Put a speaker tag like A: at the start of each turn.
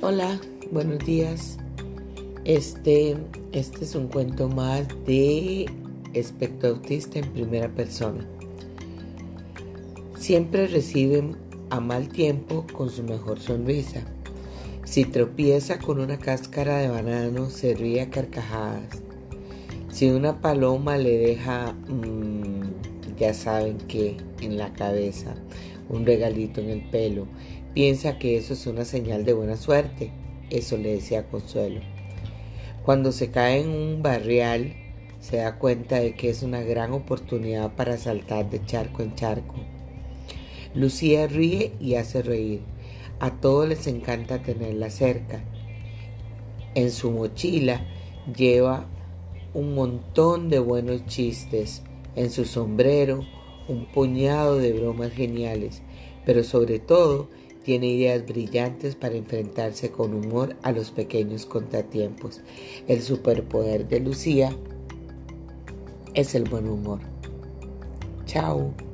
A: Hola, buenos días. Este, este es un cuento más de espectro autista en primera persona. Siempre reciben a mal tiempo con su mejor sonrisa. Si tropieza con una cáscara de banano, se ríe a carcajadas. Si una paloma le deja, mmm, ya saben que, en la cabeza, un regalito en el pelo, piensa que eso es una señal de buena suerte. Eso le decía Consuelo. Cuando se cae en un barrial, se da cuenta de que es una gran oportunidad para saltar de charco en charco. Lucía ríe y hace reír. A todos les encanta tenerla cerca. En su mochila lleva un montón de buenos chistes. En su sombrero un puñado de bromas geniales. Pero sobre todo tiene ideas brillantes para enfrentarse con humor a los pequeños contratiempos. El superpoder de Lucía es el buen humor. Chao.